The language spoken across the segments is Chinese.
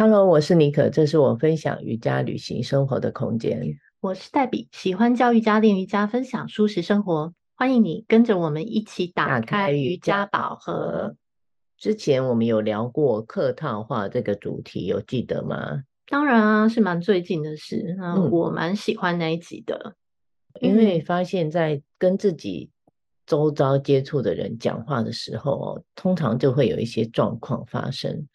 Hello，我是妮可，这是我分享瑜伽旅行生活的空间。我是黛比，喜欢教瑜伽、练瑜伽、分享舒适生活。欢迎你跟着我们一起打开瑜伽宝盒。之前我们有聊过客套话这个主题，有记得吗？当然啊，是蛮最近的事。嗯，我蛮喜欢那一集的，因为发现，在跟自己周遭接触的人讲话的时候，通常就会有一些状况发生。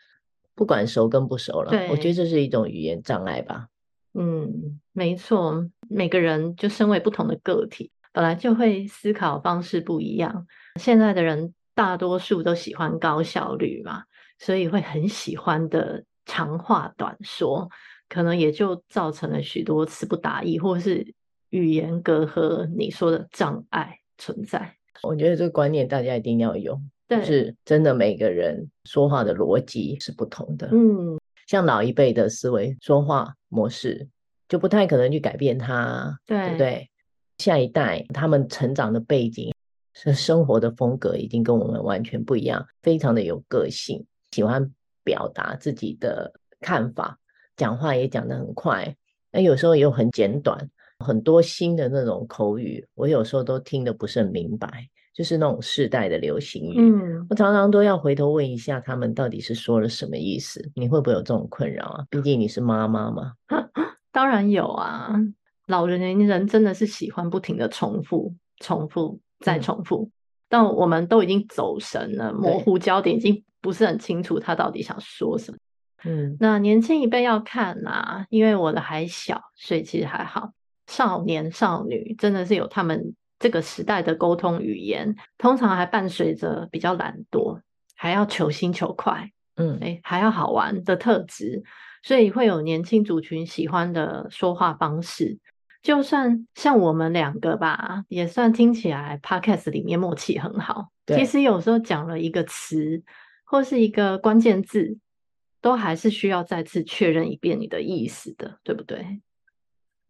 不管熟跟不熟了，我觉得这是一种语言障碍吧。嗯，没错，每个人就身为不同的个体，本来就会思考方式不一样。现在的人大多数都喜欢高效率嘛，所以会很喜欢的长话短说，可能也就造成了许多词不达意，或是语言隔阂。你说的障碍存在，我觉得这个观念大家一定要有。就是真的，每个人说话的逻辑是不同的。嗯，像老一辈的思维说话模式，就不太可能去改变他，对，对不对？下一代他们成长的背景是生活的风格已经跟我们完全不一样，非常的有个性，喜欢表达自己的看法，讲话也讲得很快，那有时候又很简短，很多新的那种口语，我有时候都听得不是很明白。就是那种世代的流行语，嗯，我常常都要回头问一下他们到底是说了什么意思。你会不会有这种困扰啊？毕竟你是妈妈嘛。当然有啊，老人年轻人真的是喜欢不停的重复、重复再重复，嗯，但我们都已经走神了，模糊焦点，已经不是很清楚他到底想说什么。嗯，那年轻一辈要看啊，因为我的还小，所以其实还好。少年少女真的是有他们。这个时代的沟通语言，通常还伴随着比较懒惰，还要求新求快，嗯，诶，还要好玩的特质，所以会有年轻族群喜欢的说话方式。就算像我们两个吧，也算听起来 Podcast 里面默契很好。其实有时候讲了一个词或是一个关键字，都还是需要再次确认一遍你的意思的，对不对？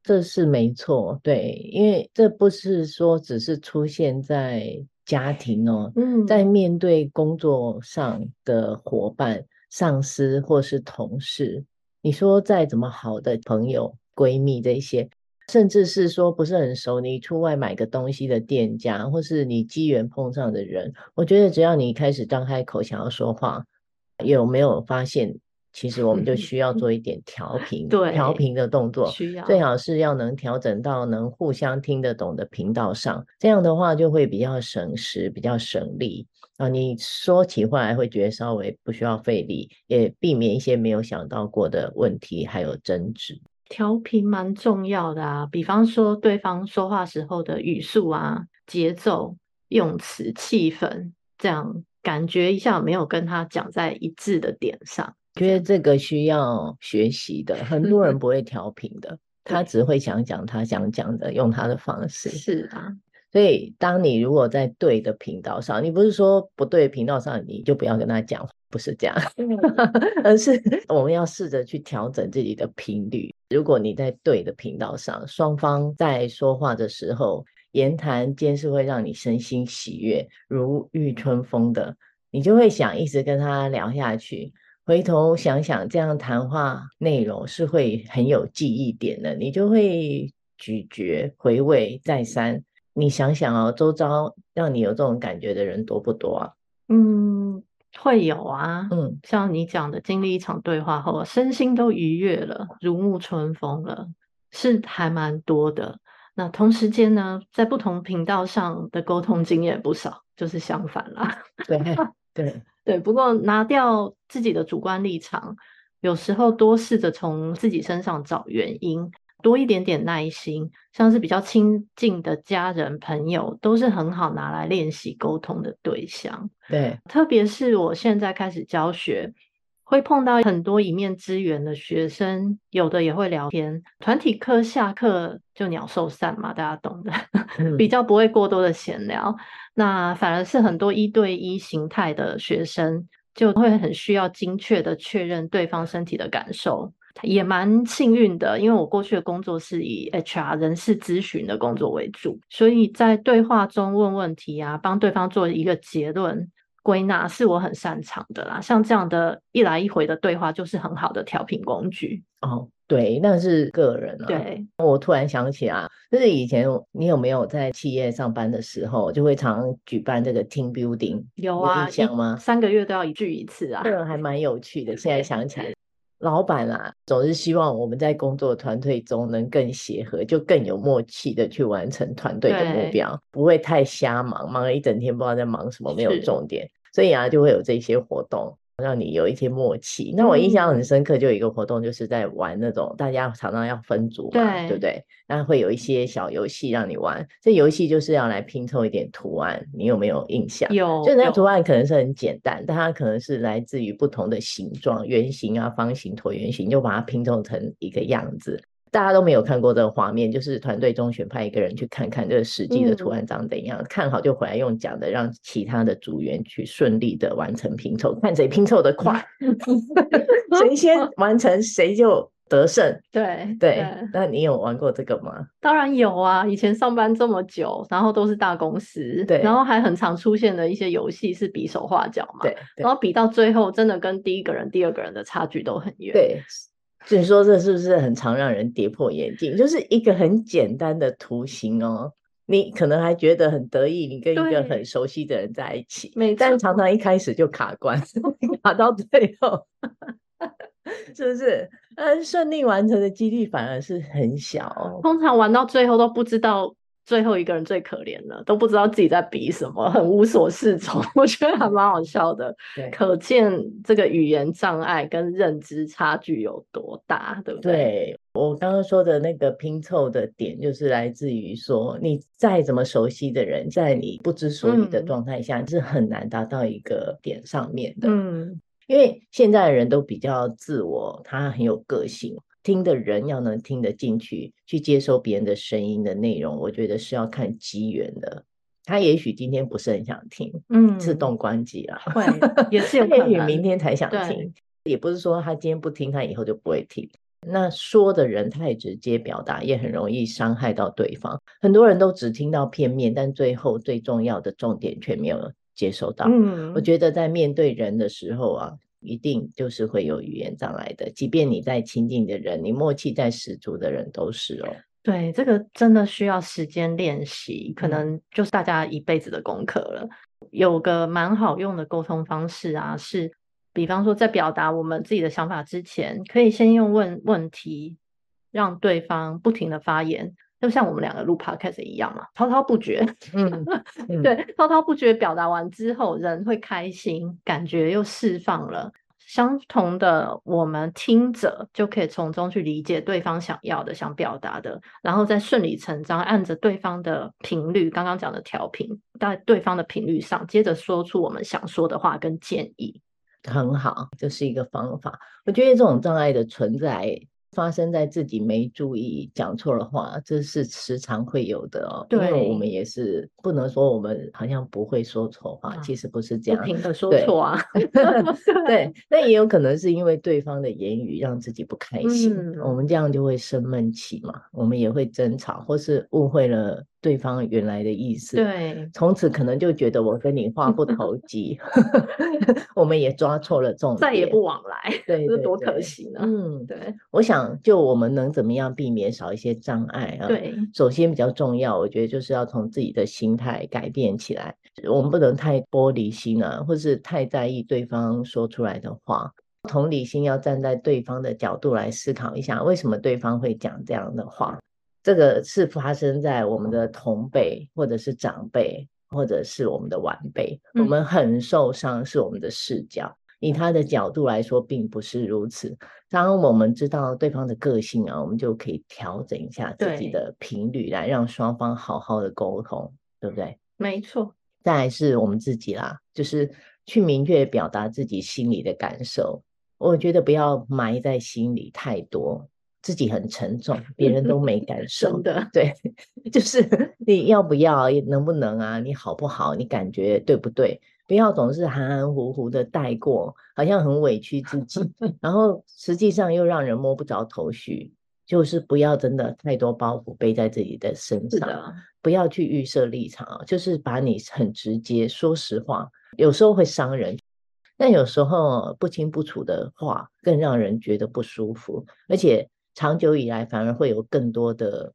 这是没错，对，因为这不是说只是出现在家庭哦，嗯，在面对工作上的伙伴、上司或是同事，你说再怎么好的朋友、闺蜜这些，甚至是说不是很熟，你出外买个东西的店家，或是你机缘碰上的人，我觉得只要你一开始张开口想要说话，有没有发现？其实我们就需要做一点调频，对，调频的动作，需要最好是要能调整到能互相听得懂的频道上，这样的话就会比较省时，比较省力啊。你说起话来会觉得稍微不需要费力，也避免一些没有想到过的问题，还有争执。调频蛮重要的啊，比方说对方说话时候的语速啊、节奏、用词、气氛，这样感觉一下没有跟他讲在一致的点上。觉得这个需要学习的，很多人 不会调频的，他只会想讲他想讲的，用他的方式。是啊，所以当你如果在对的频道上，你不是说不对频道上你就不要跟他讲，不是这样，而是我们要试着去调整自己的频率。如果你在对的频道上，双方在说话的时候，言谈间是会让你身心喜悦、如沐春风的，你就会想一直跟他聊下去。回头想想，这样谈话内容是会很有记忆点的，你就会咀嚼、回味再三。你想想哦，周遭让你有这种感觉的人多不多啊？嗯，会有啊。嗯，像你讲的，经历一场对话后，身心都愉悦了，如沐春风了，是还蛮多的。那同时间呢，在不同频道上的沟通经验不少，就是相反啦。对 对。对，不过拿掉自己的主观立场，有时候多试着从自己身上找原因，多一点点耐心，像是比较亲近的家人朋友，都是很好拿来练习沟通的对象。对，特别是我现在开始教学。会碰到很多一面之缘的学生，有的也会聊天。团体课下课就鸟兽散嘛，大家懂的，嗯、比较不会过多的闲聊。那反而是很多一对一形态的学生，就会很需要精确的确认对方身体的感受。也蛮幸运的，因为我过去的工作是以 HR 人事咨询的工作为主，所以在对话中问问题啊，帮对方做一个结论。归纳是我很擅长的啦。像这样的一来一回的对话，就是很好的调频工具。哦，对，那是个人啊。对，我突然想起啊，就是以前你有没有在企业上班的时候，就会常举办这个 team building？有啊，有印象吗？三个月都要一聚一次啊。这个还蛮有趣的，现在想起来。老板啊，总是希望我们在工作团队中能更协和，就更有默契的去完成团队的目标，不会太瞎忙，忙了一整天不知道在忙什么，没有重点，所以啊，就会有这些活动。让你有一些默契。那我印象很深刻，就有一个活动，就是在玩那种大家常常要分组嘛，对，对不对？那会有一些小游戏让你玩。这游戏就是要来拼凑一点图案，你有没有印象？有。就那个图案可能是很简单，但它可能是来自于不同的形状，圆形啊、方形、椭圆形，就把它拼凑成一个样子。大家都没有看过这个画面，就是团队中选派一个人去看看这个实际的图案长怎样，嗯、看好就回来用讲的，让其他的组员去顺利的完成拼凑，看谁拼凑的快，谁先 完成谁就得胜。对对，那你有玩过这个吗？当然有啊，以前上班这么久，然后都是大公司，对，然后还很常出现的一些游戏是比手画脚嘛，对，对，然后比到最后真的跟第一个人、第二个人的差距都很远，对。所以说，这是不是很常让人跌破眼镜？就是一个很简单的图形哦，你可能还觉得很得意，你跟一个很熟悉的人在一起，但常常一开始就卡关，卡到最后，是不是？嗯，顺利完成的几率反而是很小，通常玩到最后都不知道。最后一个人最可怜了，都不知道自己在比什么，很无所适从。我觉得还蛮好笑的，可见这个语言障碍跟认知差距有多大，对不对？对，我刚刚说的那个拼凑的点，就是来自于说，你再怎么熟悉的人，在你不知所以的状态下，嗯，是很难达到一个点上面的。嗯，因为现在的人都比较自我，他很有个性。听的人要能听得进去，去接收别人的声音的内容，我觉得是要看机缘的。他也许今天不是很想听，嗯，自动关机了，会也是有可能。也许明天才想听，也不是说他今天不听，他以后就不会听。那说的人太直接表达，也很容易伤害到对方。很多人都只听到片面，但最后最重要的重点却没有接收到。嗯，我觉得在面对人的时候啊。一定就是会有语言障碍的，即便你在亲近的人，你默契再十足的人都是哦。对，这个真的需要时间练习，可能就是大家一辈子的功课了。嗯。有个蛮好用的沟通方式啊，是比方说在表达我们自己的想法之前，可以先用问问题，让对方不停的发言，就像我们两个录 podcast 一样嘛，滔滔不绝。嗯，嗯对，滔滔不绝表达完之后，人会开心，感觉又释放了。相同的，我们听者就可以从中去理解对方想要的、想表达的，然后再顺理成章按着对方的频率，刚刚讲的调频，在对方的频率上，接着说出我们想说的话跟建议。很好，这是一个方法。我觉得这种障碍的存在。发生在自己没注意讲错了话，这是时常会有的哦。对，因为我们也是不能说我们好像不会说错话，啊，其实不是这样，不停的说错啊。对，那也有可能是因为对方的言语让自己不开心，嗯，我们这样就会生闷气嘛，我们也会争吵，或是误会了。对方原来的意思，对，从此可能就觉得我跟你话不投 机，我们也抓错了重点，再也不往来，对，这多可惜呢。嗯，对，我想就我们能怎么样避免少一些障碍啊？对，首先比较重要，我觉得就是要从自己的心态改变起来，我们不能太玻璃心啊，或是太在意对方说出来的话，同理心要站在对方的角度来思考一下，为什么对方会讲这样的话。这个是发生在我们的同辈，或者是长辈，或者是我们的晚辈。我们很受伤，是我们的视角。以他的角度来说，并不是如此。当我们知道对方的个性啊，我们就可以调整一下自己的频率，来让双方好好的沟通，对不对？没错。再来是我们自己啦，就是去明确表达自己心里的感受。我觉得不要埋在心里太多。自己很沉重，别人都没感受的。对，就是你要不要，能不能啊？你好不好？你感觉对不对？不要总是含含糊糊的带过，好像很委屈自己，然后实际上又让人摸不着头绪。就是不要真的太多包袱背在自己的身上，不要去预设立场，就是把你很直接说实话，有时候会伤人，但有时候不清不楚的话更让人觉得不舒服，而且长久以来反而会有更多的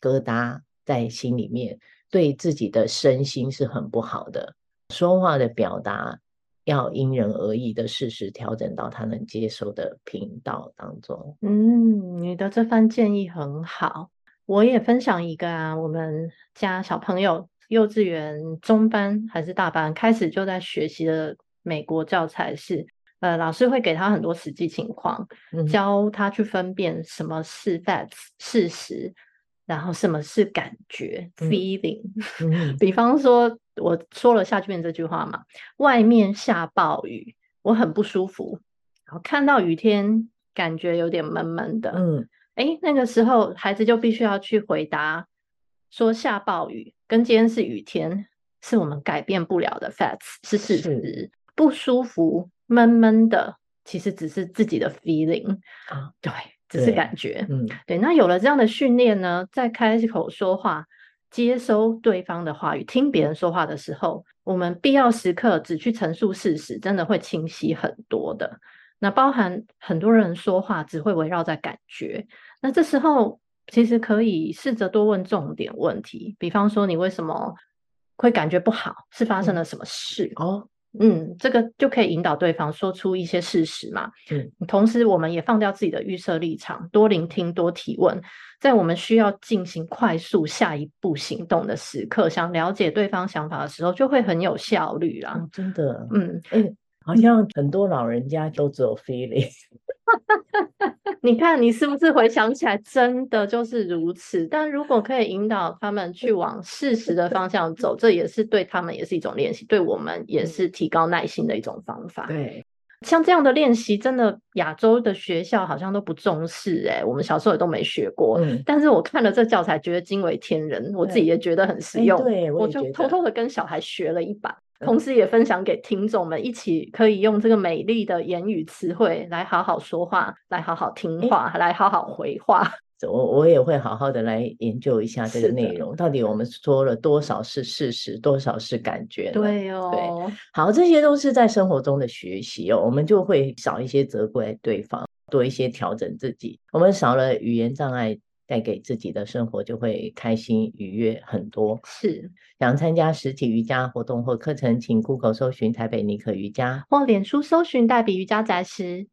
疙瘩在心里面，对自己的身心是很不好的。说话的表达。要因人而异的适时调整到他能接受的频道当中。嗯，你的这番建议很好，我也分享一个啊。我们家小朋友幼稚园中班还是大班，开始就在学习的美国教材是，呃，老师会给他很多实际情况，嗯、教他去分辨什么是 facts 事实。然后什么是感觉、嗯、feeling？、嗯、比方说，我说了下面这句话嘛，外面下暴雨，我很不舒服。然后看到雨天，感觉有点闷闷的。嗯，哎，那个时候孩子就必须要去回答，说下暴雨跟今天是雨天，是我们改变不了的 facts，是事实。不舒服、闷闷的，其实只是自己的 feeling 啊，对。只是感觉，嗯，对。那有了这样的训练呢，在开口说话、接收对方的话语、听别人说话的时候，我们必要时刻只去陈述事实，真的会清晰很多的。那包含很多人说话只会围绕在感觉，那这时候其实可以试着多问重点问题，比方说你为什么会感觉不好？是发生了什么事？嗯、哦。嗯，这个就可以引导对方说出一些事实嘛。嗯，同时我们也放掉自己的预设立场，多聆听，多提问，在我们需要进行快速下一步行动的时刻，想了解对方想法的时候，就会很有效率啦。哦，真的，嗯，欸，好像很多老人家都只有 feeling。你看，你是不是回想起来，真的就是如此？但如果可以引导他们去往事实的方向走，这也是对他们也是一种练习，对我们也是提高耐心的一种方法。对，像这样的练习，真的亚洲的学校好像都不重视，欸，哎，我们小时候也都没学过。嗯，但是我看了这教材，觉得惊为天人，我自己也觉得很实用。对，我，我就偷偷的跟小孩学了一把。同时也分享给听众们，一起可以用这个美丽的言语词汇来好好说话，来好好听话，来好好回话。我我也会好好的来研究一下这个内容，到底我们说了多少是事实，多少是感觉？对哦，对，好，这些都是在生活中的学习哦，我们就会少一些责怪对方，多一些调整自己。我们少了语言障碍。带给自己的生活就会开心愉悦很多。是，想参加实体瑜伽活动或课程，请 Google 搜寻台北尼可瑜伽，或脸书搜寻黛比瑜伽宅时。